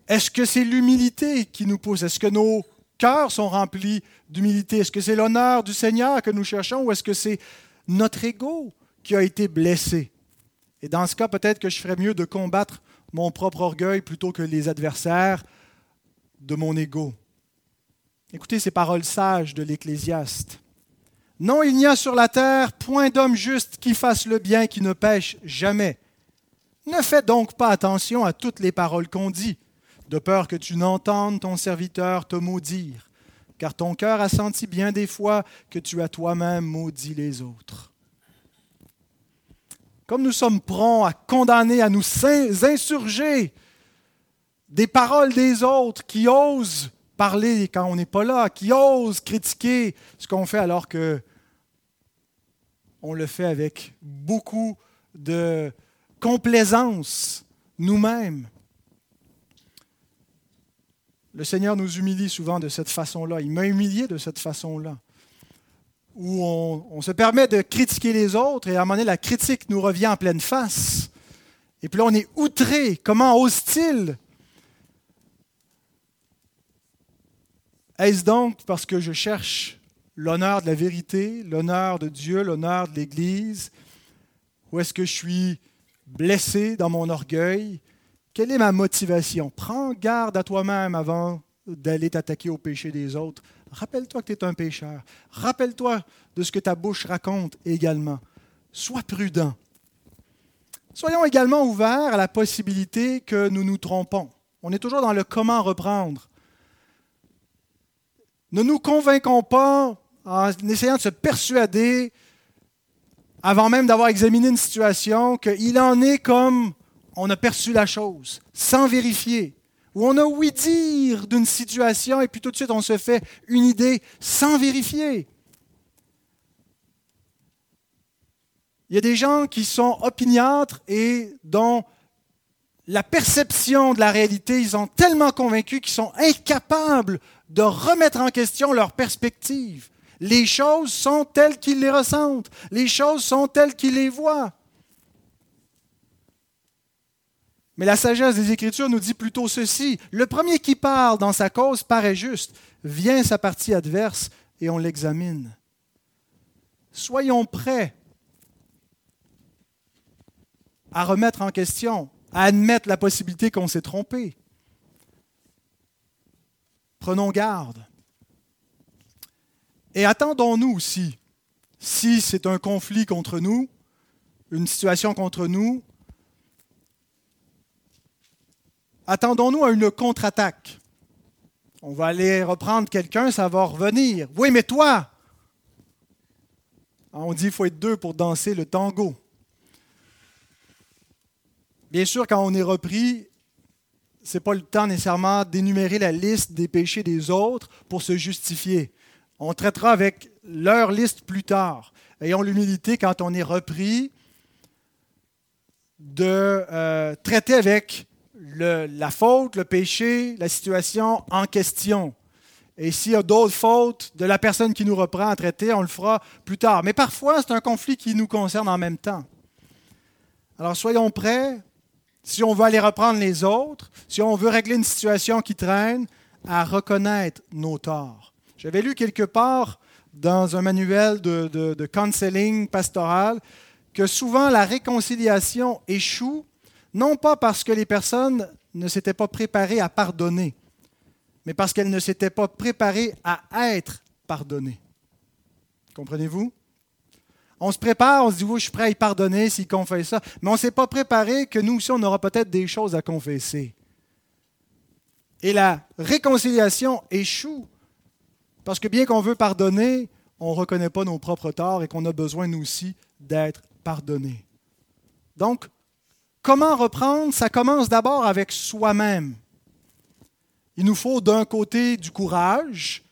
Est-ce que c'est l'humilité qui nous pousse? Est-ce que nos cœurs sont remplis d'humilité? Est-ce que c'est l'honneur du Seigneur que nous cherchons ou est-ce que c'est notre ego qui a été blessé? Et dans ce cas, peut-être que je ferais mieux de combattre mon propre orgueil plutôt que les adversaires de mon ego. Écoutez ces paroles sages de l'Ecclésiaste. Non, il n'y a sur la terre point d'homme juste qui fasse le bien, qui ne pêche jamais. Ne fais donc pas attention à toutes les paroles qu'on dit, de peur que tu n'entendes ton serviteur te maudire, car ton cœur a senti bien des fois que tu as toi-même maudit les autres. Comme nous sommes prompts à condamner, à nous insurger des paroles des autres qui osent parler quand on n'est pas là, qui osent critiquer ce qu'on fait alors que on le fait avec beaucoup de complaisance nous-mêmes. Le Seigneur nous humilie souvent de cette façon-là. Il m'a humilié de cette façon-là. Où on, se permet de critiquer les autres et à un moment donné, la critique nous revient en pleine face. Et puis là, on est outré. Comment ose-t-il Est-ce donc parce que je cherche l'honneur de la vérité, l'honneur de Dieu, l'honneur de l'Église Ou est-ce que je suis blessé dans mon orgueil? Quelle est ma motivation? Prends garde à toi-même avant d'aller t'attaquer au péché des autres. Rappelle-toi que tu es un pécheur. Rappelle-toi de ce que ta bouche raconte également. Sois prudent. Soyons également ouverts à la possibilité que nous nous trompons. On est toujours dans le comment reprendre. Ne nous convainquons pas en essayant de se persuader, avant même d'avoir examiné une situation, qu'il en est comme on a perçu la chose, sans vérifier, ou on a ouï dire d'une situation et puis tout de suite on se fait une idée sans vérifier. Il y a des gens qui sont opiniâtres et dont la perception de la réalité, ils sont tellement convaincus qu'ils sont incapables de remettre en question leur perspective. Les choses sont telles qu'ils les ressentent. Les choses sont telles qu'ils les voient. Mais la sagesse des Écritures nous dit plutôt ceci. Le premier qui parle dans sa cause paraît juste. Vient sa partie adverse et on l'examine. Soyons prêts à remettre en question, à admettre la possibilité qu'on s'est trompé. Prenons garde. Et attendons-nous aussi, si c'est un conflit contre nous, une situation contre nous, attendons-nous à une contre-attaque. On va aller reprendre quelqu'un, ça va revenir. Oui, mais toi, on dit qu'il faut être deux pour danser le tango. Bien sûr, quand on est repris, ce n'est pas le temps nécessairement d'énumérer la liste des péchés des autres pour se justifier. On traitera avec leur liste plus tard. Ayons l'humilité quand on est repris de euh, traiter avec la faute, le péché, la situation en question. Et s'il y a d'autres fautes de la personne qui nous reprend à traiter, on le fera plus tard. Mais parfois, c'est un conflit qui nous concerne en même temps. Alors soyons prêts, si on veut aller reprendre les autres, si on veut régler une situation qui traîne, à reconnaître nos torts. J'avais lu quelque part dans un manuel de, de, counseling pastoral que souvent la réconciliation échoue, non pas parce que les personnes ne s'étaient pas préparées à pardonner, mais parce qu'elles ne s'étaient pas préparées à être pardonnées. Comprenez-vous? On se prépare, on se dit, oui, je suis prêt à y pardonner s'il confesse ça, mais on ne s'est pas préparé que nous aussi, on aura peut-être des choses à confesser. Et la réconciliation échoue parce que bien qu'on veut pardonner, on ne reconnaît pas nos propres torts et qu'on a besoin, nous aussi, d'être pardonnés. Donc, comment reprendre? Ça commence d'abord avec soi-même. Il nous faut d'un côté du courage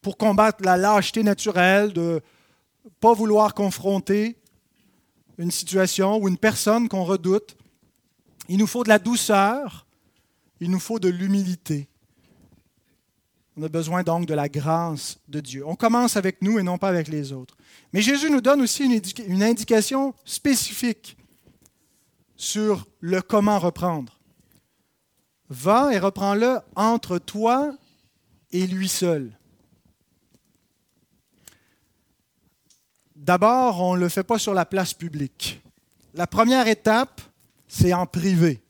pour combattre la lâcheté naturelle de pas vouloir confronter une situation ou une personne qu'on redoute. Il nous faut de la douceur, il nous faut de l'humilité. On a besoin donc de la grâce de Dieu. On commence avec nous et non pas avec les autres. Mais Jésus nous donne aussi une, indication spécifique sur le comment reprendre. Va et reprends-le entre toi et lui seul. D'abord, on ne le fait pas sur la place publique. La première étape, c'est en privé.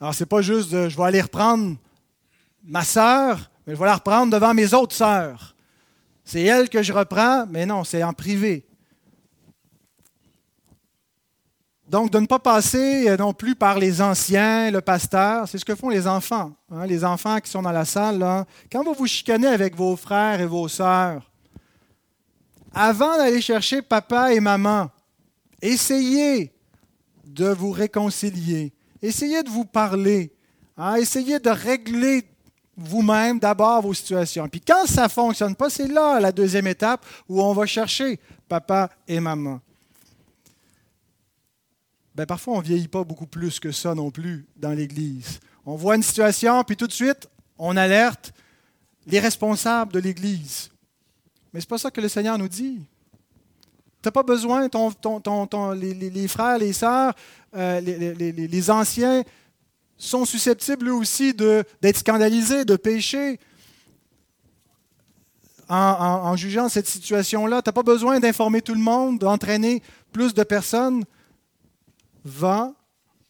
Alors, ce n'est pas juste je vais aller reprendre ma sœur, mais je vais la reprendre devant mes autres sœurs. C'est elle que je reprends, mais non, c'est en privé. Donc, de ne pas passer euh, non plus par les anciens, le pasteur, c'est ce que font les enfants. Hein, les enfants qui sont dans la salle, quand vous vous chicanez avec vos frères et vos sœurs, avant d'aller chercher papa et maman, essayez de vous réconcilier, essayez de vous parler, hein, essayez de régler vous-même d'abord vos situations. Puis quand ça ne fonctionne pas, c'est là la deuxième étape où on va chercher papa et maman ben parfois on ne vieillit pas beaucoup plus que ça non plus dans l'Église. On voit une situation, puis tout de suite, on alerte les responsables de l'Église. Mais ce n'est pas ça que le Seigneur nous dit. Tu n'as pas besoin, ton, ton, les, frères, les sœurs, euh, les, anciens sont susceptibles eux aussi d'être scandalisés, de pécher. En, en jugeant cette situation-là, tu n'as pas besoin d'informer tout le monde, d'entraîner plus de personnes va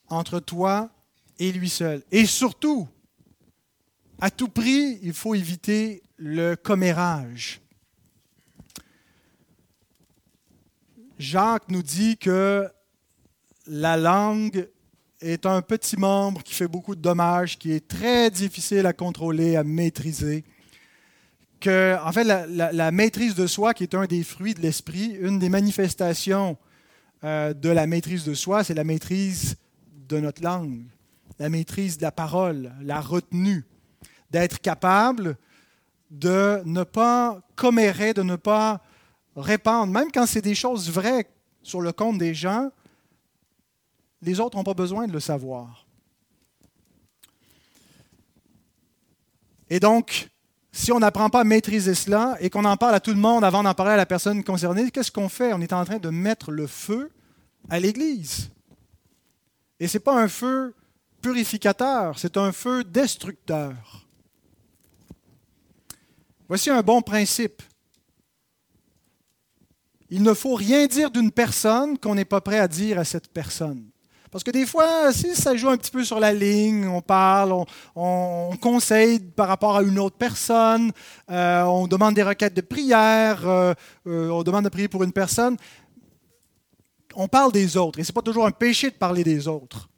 entre toi et lui seul. Et surtout, à tout prix, il faut éviter le commérage. Jacques nous dit que la langue est un petit membre qui fait beaucoup de dommages, qui est très difficile à contrôler, à maîtriser. Que, en fait, la, maîtrise de soi, qui est un des fruits de l'esprit, une des manifestations euh, de la maîtrise de soi, c'est la maîtrise de notre langue, la maîtrise de la parole, la retenue, d'être capable de ne pas commérer, de ne pas répandre, même quand c'est des choses vraies sur le compte des gens, les autres n'ont pas besoin de le savoir. Et donc, si on n'apprend pas à maîtriser cela et qu'on en parle à tout le monde avant d'en parler à la personne concernée, qu'est-ce qu'on fait? On est en train de mettre le feu à l'Église. Et ce n'est pas un feu purificateur, c'est un feu destructeur. Voici un bon principe. Il ne faut rien dire d'une personne qu'on n'est pas prêt à dire à cette personne. Parce que des fois, si ça joue un petit peu sur la ligne, on parle, on, conseille par rapport à une autre personne, euh, on demande des requêtes de prière, euh, euh, on demande de prier pour une personne, on parle des autres. Et ce n'est pas toujours un péché de parler des autres.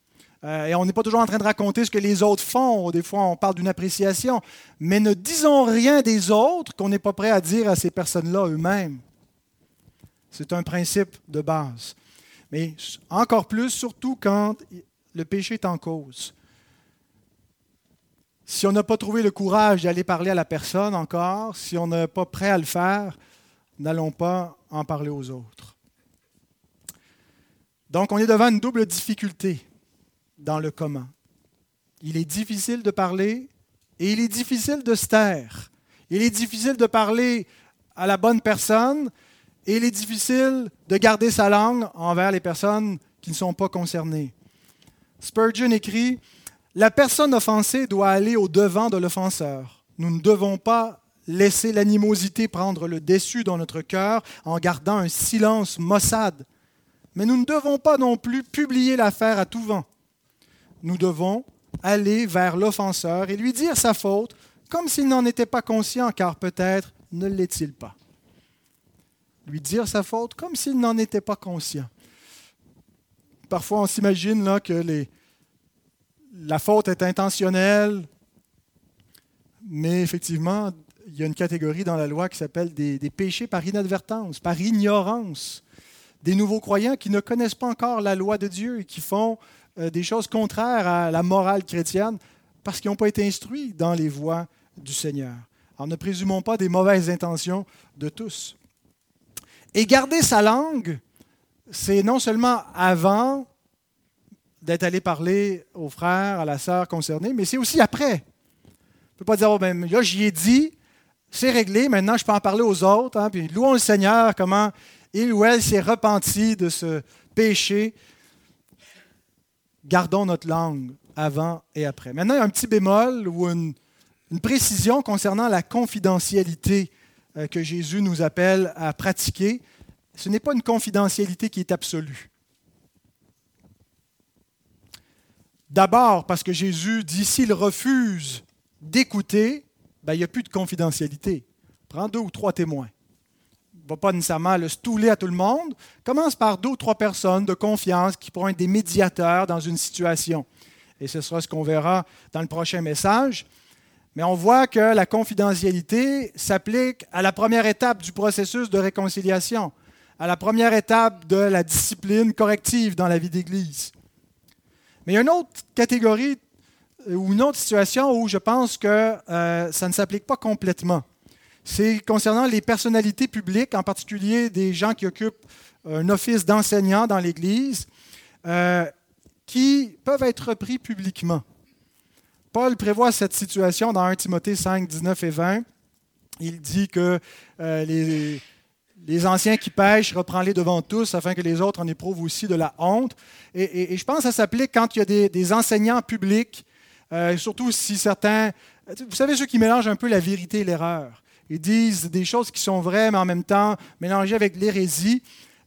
et on n'est pas toujours en train de raconter ce que les autres font. Des fois, on parle d'une appréciation. Mais ne disons rien des autres qu'on n'est pas prêt à dire à ces personnes-là eux-mêmes. C'est un principe de base. Mais encore plus, surtout quand le péché est en cause. Si on n'a pas trouvé le courage d'aller parler à la personne encore, si on n'est pas prêt à le faire, n'allons pas en parler aux autres. Donc, on est devant une double difficulté dans le comment. Il est difficile de parler et il est difficile de se taire. Il est difficile de parler à la bonne personne et il est difficile de garder sa langue envers les personnes qui ne sont pas concernées. Spurgeon écrit La personne offensée doit aller au devant de l'offenseur. Nous ne devons pas laisser l'animosité prendre le dessus dans notre cœur en gardant un silence maussade. Mais nous ne devons pas non plus publier l'affaire à tout vent. Nous devons aller vers l'offenseur et lui dire sa faute comme s'il n'en était pas conscient, car peut-être ne l'est-il pas lui dire sa faute comme s'il n'en était pas conscient. Parfois, on s'imagine que la faute est intentionnelle, mais effectivement, il y a une catégorie dans la loi qui s'appelle des, péchés par inadvertance, par ignorance. Des nouveaux croyants qui ne connaissent pas encore la loi de Dieu et qui font euh, des choses contraires à la morale chrétienne parce qu'ils n'ont pas été instruits dans les voies du Seigneur. Alors ne présumons pas des mauvaises intentions de tous. Et garder sa langue, c'est non seulement avant d'être allé parler aux frères, à la sœur concernée, mais c'est aussi après. On ne peut pas dire, oh, ben, là, j'y ai dit, c'est réglé, maintenant je peux en parler aux autres. Hein, puis louons le Seigneur, comment il ou elle s'est repenti de ce péché. Gardons notre langue avant et après. Maintenant, il y a un petit bémol ou une précision concernant la confidentialité que Jésus nous appelle à pratiquer, ce n'est pas une confidentialité qui est absolue. D'abord parce que Jésus dit s'il refuse d'écouter, ben, il n'y a plus de confidentialité. Prends deux ou trois témoins. Ne va pas nécessairement le stouler à tout le monde. Commence par deux ou trois personnes de confiance qui pourront être des médiateurs dans une situation. Et ce sera ce qu'on verra dans le prochain message. Mais on voit que la confidentialité s'applique à la première étape du processus de réconciliation, à la première étape de la discipline corrective dans la vie d'Église. Mais il y a une autre catégorie euh, ou une autre situation où je pense que euh, ça ne s'applique pas complètement. C'est concernant les personnalités publiques, en particulier des gens qui occupent un office d'enseignant dans l'Église, euh, qui peuvent être repris publiquement. Paul prévoit cette situation dans 1 Timothée 5, 19 et 20. Il dit que les, les anciens qui pêchent, reprends-les devant tous afin que les autres en éprouvent aussi de la honte. Et, je pense que ça s'applique quand il y a des, enseignants publics, euh, surtout si certains... Vous savez, ceux qui mélangent un peu la vérité et l'erreur. Ils disent des choses qui sont vraies, mais en même temps mélangées avec l'hérésie.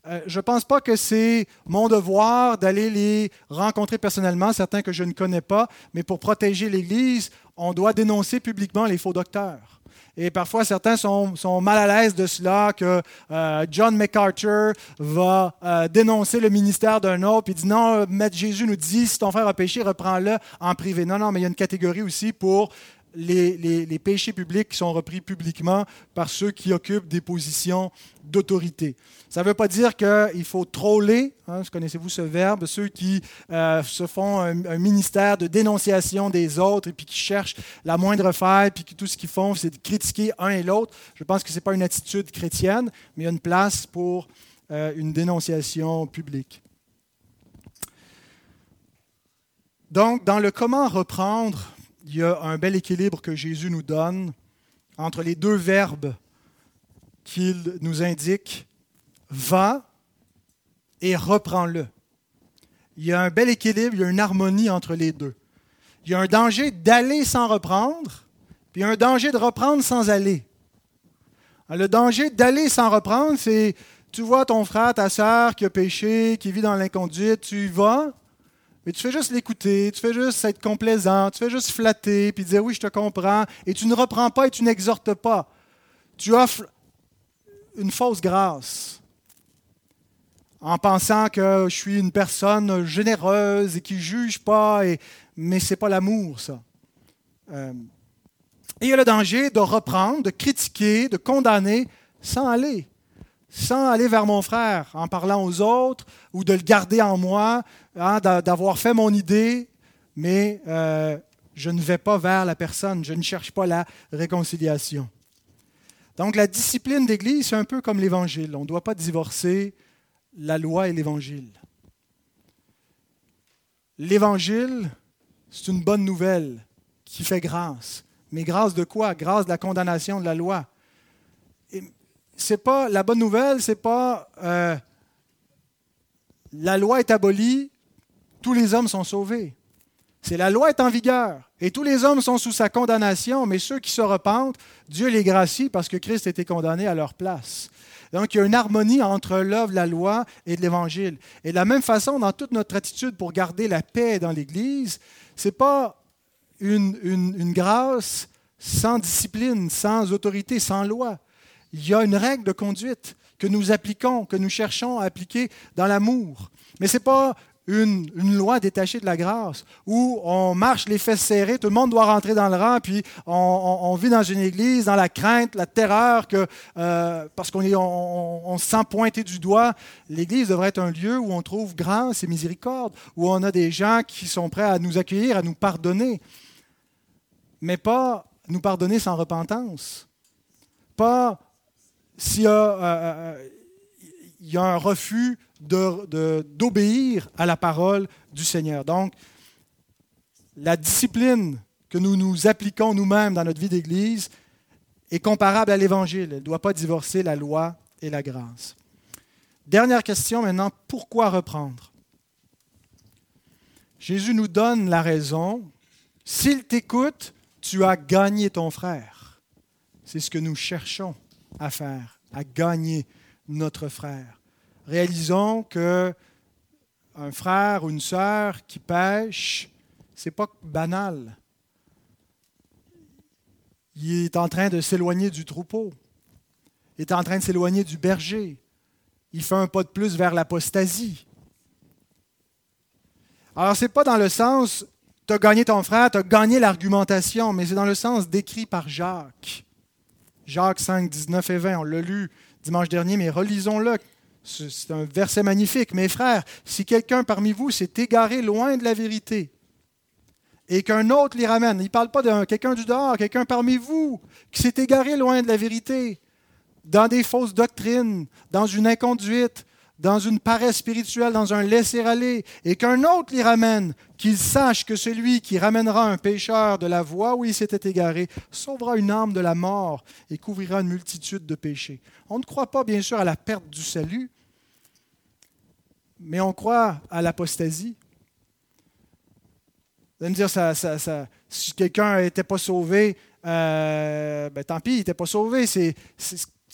Euh, je ne pense pas que c'est mon devoir d'aller les rencontrer personnellement, certains que je ne connais pas, mais pour protéger l'Église, on doit dénoncer publiquement les faux docteurs. Et parfois, certains sont, mal à l'aise de cela, que euh, John MacArthur va euh, dénoncer le ministère d'un autre, puis dit non, Maître Jésus nous dit, si ton frère a péché, reprends-le en privé. Non, non, mais il y a une catégorie aussi pour les, péchés publics qui sont repris publiquement par ceux qui occupent des positions d'autorité. Ça ne veut pas dire qu'il faut troller, hein, connaissez-vous ce verbe, ceux qui euh, se font un, ministère de dénonciation des autres et puis qui cherchent la moindre faille, puis que tout ce qu'ils font, c'est de critiquer un et l'autre. Je pense que ce n'est pas une attitude chrétienne, mais il y a une place pour euh, une dénonciation publique. Donc, dans le comment reprendre, il y a un bel équilibre que Jésus nous donne entre les deux verbes qu'il nous indique, va et reprends-le. Il y a un bel équilibre, il y a une harmonie entre les deux. Il y a un danger d'aller sans reprendre, puis il y a un danger de reprendre sans aller. Le danger d'aller sans reprendre, c'est tu vois ton frère, ta sœur qui a péché, qui vit dans l'inconduite, tu y vas, mais tu fais juste l'écouter, tu fais juste être complaisant, tu fais juste flatter, puis dire oui, je te comprends, et tu ne reprends pas et tu n'exhortes pas. Tu offres une fausse grâce en pensant que je suis une personne généreuse et qui ne juge pas, mais ce n'est pas l'amour, ça. Euh, et il y a le danger de reprendre, de critiquer, de condamner sans aller sans aller vers mon frère en parlant aux autres ou de le garder en moi, hein, d'avoir fait mon idée, mais euh, je ne vais pas vers la personne, je ne cherche pas la réconciliation. Donc la discipline d'Église, c'est un peu comme l'Évangile. On ne doit pas divorcer la loi et l'Évangile. L'Évangile, c'est une bonne nouvelle qui fait grâce. Mais grâce de quoi? Grâce de la condamnation de la loi c'est pas la bonne nouvelle, c'est pas euh, la loi est abolie, tous les hommes sont sauvés. C'est la loi est en vigueur et tous les hommes sont sous sa condamnation, mais ceux qui se repentent, Dieu les gracie parce que Christ été condamné à leur place. Donc il y a une harmonie entre l'œuvre, la loi et l'Évangile. Et de la même façon, dans toute notre attitude pour garder la paix dans l'Église, ce n'est pas une, une grâce sans discipline, sans autorité, sans loi il y a une règle de conduite que nous appliquons, que nous cherchons à appliquer dans l'amour. Mais ce n'est pas une, loi détachée de la grâce, où on marche les fesses serrées, tout le monde doit rentrer dans le rang, puis on, vit dans une église, dans la crainte, la terreur, que, euh, parce qu'on on, se sent pointer du doigt. L'église devrait être un lieu où on trouve grâce et miséricorde, où on a des gens qui sont prêts à nous accueillir, à nous pardonner, mais pas nous pardonner sans repentance, pas s'il y, euh, euh, y, a un refus d'obéir à la parole du Seigneur. Donc, la discipline que nous nous appliquons nous-mêmes dans notre vie d'Église est comparable à l'Évangile. Elle ne doit pas divorcer la loi et la grâce. Dernière question maintenant, pourquoi reprendre? Jésus nous donne la raison. S'il t'écoute, tu as gagné ton frère. C'est ce que nous cherchons à faire, à gagner notre frère. Réalisons que un frère ou une sœur qui pêche, c'est pas banal. Il est en train de s'éloigner du troupeau. est en train de s'éloigner du berger. Il fait un pas de plus vers l'apostasie. Alors, ce n'est pas dans le sens, tu as gagné ton frère, tu as gagné l'argumentation, mais c'est dans le sens décrit par Jacques. Jacques 5, 19 et 20, on l'a lu dimanche dernier, mais relisons-le. C'est un verset magnifique. Mes frères, si quelqu'un parmi vous s'est égaré loin de la vérité et qu'un autre l'y ramène, il ne parle pas de quelqu'un du dehors, quelqu'un parmi vous qui s'est égaré loin de la vérité, dans des fausses doctrines, dans une inconduite, dans une paresse spirituelle, dans un laisser-aller, et qu'un autre l'y ramène, qu'il sache que celui qui ramènera un pécheur de la voie où il s'était égaré sauvera une âme de la mort et couvrira une multitude de péchés. On ne croit pas, bien sûr, à la perte du salut, mais on croit à l'apostasie. Vous allez me dire, si quelqu'un n'était pas sauvé, euh, ben, tant pis, il n'était pas sauvé. C'est,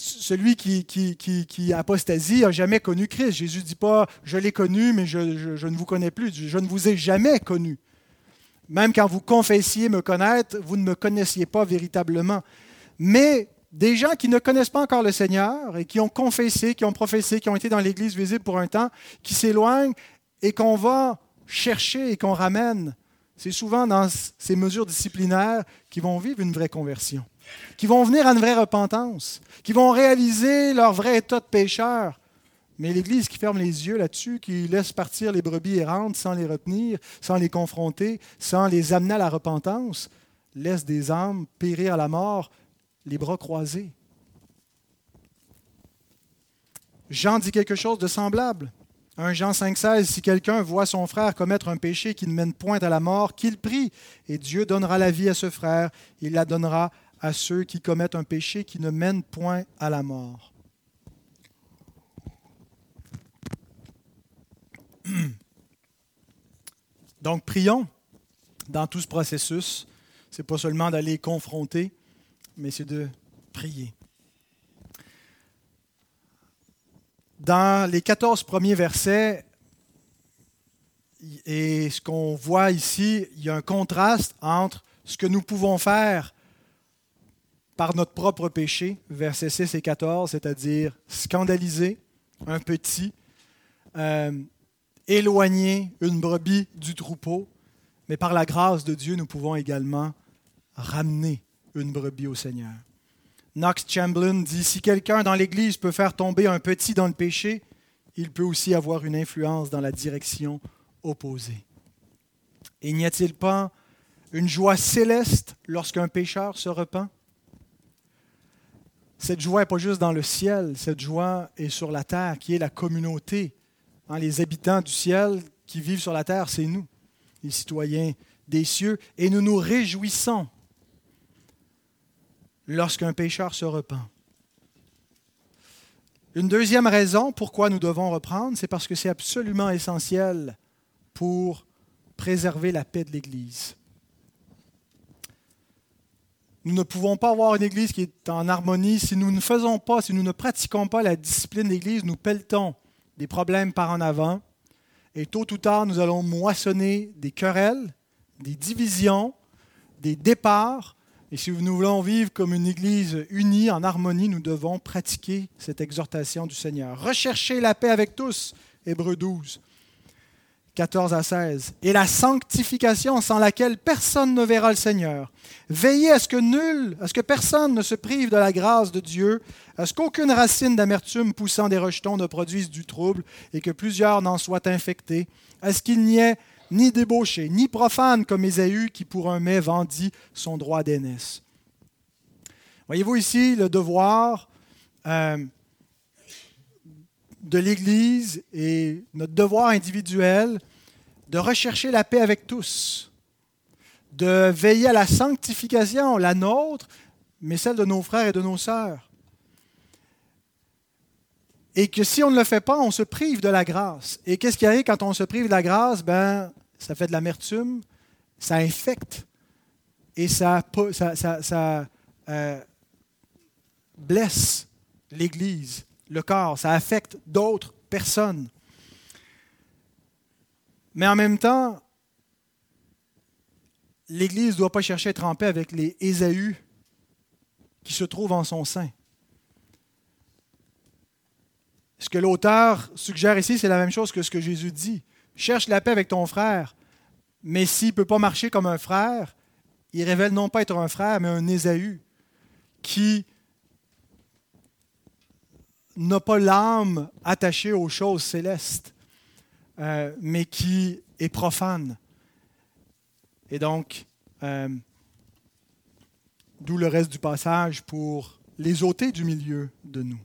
celui qui, apostasie n'a jamais connu Christ. Jésus ne dit pas je l'ai connu, mais je, ne vous connais plus. Je ne vous ai jamais connu. Même quand vous confessiez me connaître, vous ne me connaissiez pas véritablement. Mais des gens qui ne connaissent pas encore le Seigneur et qui ont confessé, qui ont professé, qui ont été dans l'Église visible pour un temps, qui s'éloignent et qu'on va chercher et qu'on ramène, c'est souvent dans ces mesures disciplinaires qui vont vivre une vraie conversion qui vont venir à une vraie repentance, qui vont réaliser leur vrai état de pécheur. Mais l'Église qui ferme les yeux là-dessus, qui laisse partir les brebis errantes sans les retenir, sans les confronter, sans les amener à la repentance, laisse des âmes périr à la mort, les bras croisés. Jean dit quelque chose de semblable. 1 Jean 5,16 Si quelqu'un voit son frère commettre un péché qui ne mène point à la mort, qu'il prie, et Dieu donnera la vie à ce frère, il la donnera à ceux qui commettent un péché qui ne mène point à la mort. *clears throat* Donc prions dans tout ce processus. Ce n'est pas seulement d'aller confronter, mais c'est de prier. Dans les 14 premiers versets, et ce qu'on voit ici, il y a un contraste entre ce que nous pouvons faire par notre propre péché, versets 6 et 14, c'est-à-dire scandaliser un petit, euh, éloigner une brebis du troupeau, mais par la grâce de Dieu, nous pouvons également ramener une brebis au Seigneur. Knox Chamberlain dit, si quelqu'un dans l'Église peut faire tomber un petit dans le péché, il peut aussi avoir une influence dans la direction opposée. Et n'y a-t-il pas une joie céleste lorsqu'un pécheur se repent? Cette joie n'est pas juste dans le ciel, cette joie est sur la terre, qui est la communauté. Hein, les habitants du ciel qui vivent sur la terre, c'est nous, les citoyens des cieux, et nous nous réjouissons lorsqu'un pécheur se repent. Une deuxième raison pourquoi nous devons reprendre, c'est parce que c'est absolument essentiel pour préserver la paix de l'Église. Nous ne pouvons pas avoir une Église qui est en harmonie si nous ne faisons pas, si nous ne pratiquons pas la discipline d'Église, nous pelletons des problèmes par en avant. Et tôt ou tard, nous allons moissonner des querelles, des divisions, des départs. Et si nous voulons vivre comme une Église unie, en harmonie, nous devons pratiquer cette exhortation du Seigneur. Recherchez la paix avec tous, Hébreu 12. 14 à 16. Et la sanctification sans laquelle personne ne verra le Seigneur. Veillez à ce que nul, à ce que personne ne se prive de la grâce de Dieu, à ce qu'aucune racine d'amertume poussant des rejetons ne produise du trouble et que plusieurs n'en soient infectés, à ce qu'il n'y ait ni débauché, ni profane comme Ésaü qui pour un mai vendit son droit d'aînesse. Voyez-vous ici le devoir euh, de l'Église et notre devoir individuel de rechercher la paix avec tous, de veiller à la sanctification, la nôtre, mais celle de nos frères et de nos sœurs. Et que si on ne le fait pas, on se prive de la grâce. Et qu'est-ce qui arrive quand on se prive de la grâce? Ben, ça fait de l'amertume, ça infecte et ça, ça, euh, blesse l'Église le corps, ça affecte d'autres personnes. Mais en même temps, l'Église ne doit pas chercher à être en paix avec les Ésaü qui se trouvent en son sein. Ce que l'auteur suggère ici, c'est la même chose que ce que Jésus dit. Cherche la paix avec ton frère, mais s'il ne peut pas marcher comme un frère, il révèle non pas être un frère, mais un Ésaü qui n'a pas l'âme attachée aux choses célestes, euh, mais qui est profane. Et donc, euh, d'où le reste du passage pour les ôter du milieu de nous.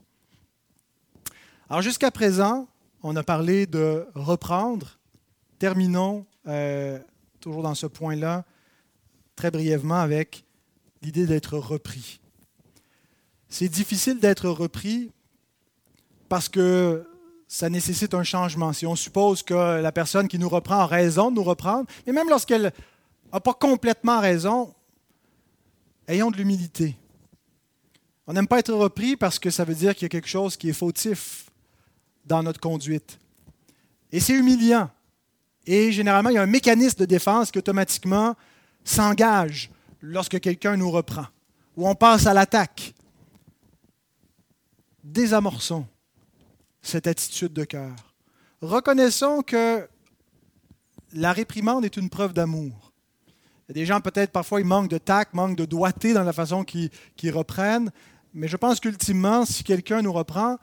Alors jusqu'à présent, on a parlé de reprendre. Terminons euh, toujours dans ce point-là, très brièvement, avec l'idée d'être repris. C'est difficile d'être repris parce que ça nécessite un changement. Si on suppose que la personne qui nous reprend a raison de nous reprendre, et même lorsqu'elle n'a pas complètement raison, ayons de l'humilité. On n'aime pas être repris parce que ça veut dire qu'il y a quelque chose qui est fautif dans notre conduite. Et c'est humiliant. Et généralement, il y a un mécanisme de défense qui automatiquement s'engage lorsque quelqu'un nous reprend, ou on passe à l'attaque. Désamorçons cette attitude de cœur. Reconnaissons que la réprimande est une preuve d'amour. Il y a des gens, peut-être, parfois, ils manquent de tact, manquent de doigté dans la façon qu'ils reprennent, mais je pense qu'ultimement, si quelqu'un nous reprend,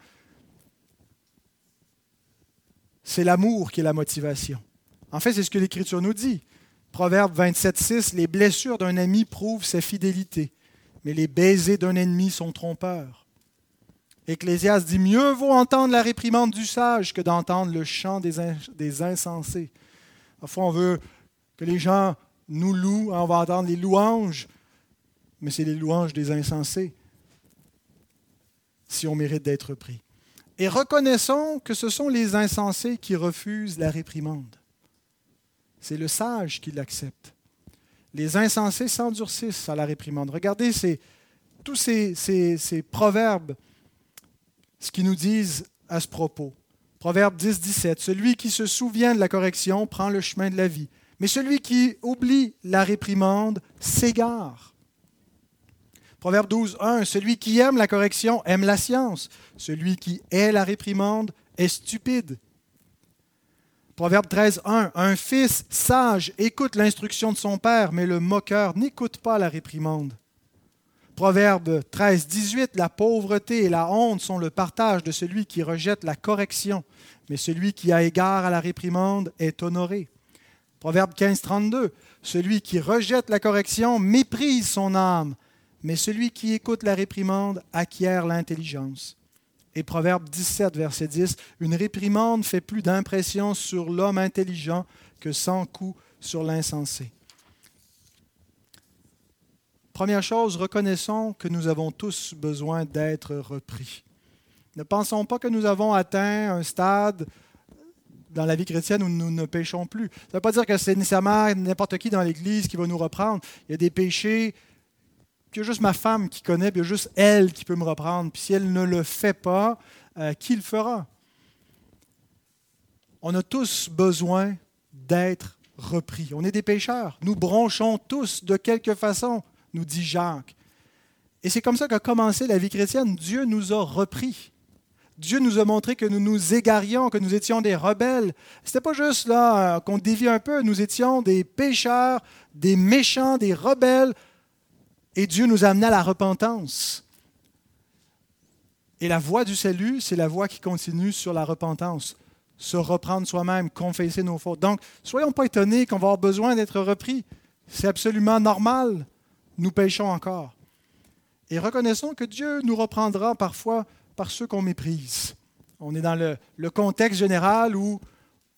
c'est l'amour qui est la motivation. En fait, c'est ce que l'Écriture nous dit. Proverbe 27, 6, Les blessures d'un ami prouvent sa fidélité, mais les baisers d'un ennemi sont trompeurs. Ecclésiaste dit Mieux vaut entendre la réprimande du sage que d'entendre le chant des, insensés. Parfois, on veut que les gens nous louent, on va entendre les louanges, mais c'est les louanges des insensés si on mérite d'être pris. Et reconnaissons que ce sont les insensés qui refusent la réprimande. C'est le sage qui l'accepte. Les insensés s'endurcissent à la réprimande. Regardez tous ces, ces proverbes ce qu'ils nous disent à ce propos. Proverbe 10, 17. Celui qui se souvient de la correction prend le chemin de la vie, mais celui qui oublie la réprimande s'égare. Proverbe 12, 1. Celui qui aime la correction aime la science. Celui qui hait la réprimande est stupide. Proverbe 13, 1. Un fils sage écoute l'instruction de son père, mais le moqueur n'écoute pas la réprimande. Proverbe 13, 18, la pauvreté et la honte sont le partage de celui qui rejette la correction, mais celui qui a égard à la réprimande est honoré. Proverbe 15, 32, celui qui rejette la correction méprise son âme, mais celui qui écoute la réprimande acquiert l'intelligence. Et Proverbe 17, verset 10, une réprimande fait plus d'impression sur l'homme intelligent que 100 coups sur l'insensé. Première chose, reconnaissons que nous avons tous besoin d'être repris. Ne pensons pas que nous avons atteint un stade dans la vie chrétienne où nous ne péchons plus. Ça ne veut pas dire que c'est nécessairement n'importe qui dans l'Église qui va nous reprendre. Il y a des péchés que juste ma femme qui connaît, puis il y a juste elle qui peut me reprendre. Puis si elle ne le fait pas, euh, qui le fera? On a tous besoin d'être repris. On est des pécheurs. Nous bronchons tous de quelque façon nous dit Jacques. Et c'est comme ça qu'a commencé la vie chrétienne. Dieu nous a repris. Dieu nous a montré que nous nous égarions, que nous étions des rebelles. Ce n'était pas juste là euh, qu'on dévie un peu, nous étions des pécheurs, des méchants, des rebelles, et Dieu nous a amenés à la repentance. Et la voie du salut, c'est la voie qui continue sur la repentance. Se reprendre soi-même, confesser nos fautes. Donc, soyons pas étonnés qu'on va avoir besoin d'être repris. C'est absolument normal nous péchons encore. Et reconnaissons que Dieu nous reprendra parfois par ceux qu'on méprise. On est dans le, contexte général où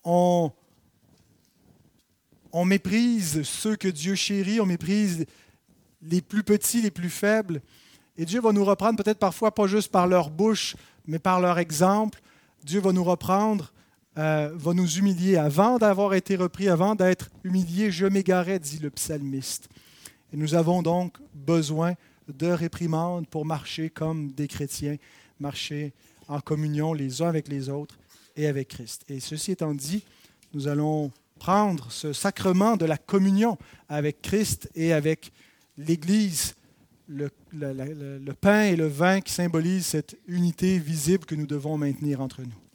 on, on méprise ceux que Dieu chérit, on méprise les plus petits, les plus faibles. Et Dieu va nous reprendre peut-être parfois pas juste par leur bouche, mais par leur exemple. Dieu va nous reprendre, euh, va nous humilier. Avant d'avoir été repris, avant d'être humilié, je m'égarais, dit le psalmiste. Nous avons donc besoin de réprimandes pour marcher comme des chrétiens, marcher en communion les uns avec les autres et avec Christ. Et ceci étant dit, nous allons prendre ce sacrement de la communion avec Christ et avec l'Église le pain et le vin qui symbolisent cette unité visible que nous devons maintenir entre nous.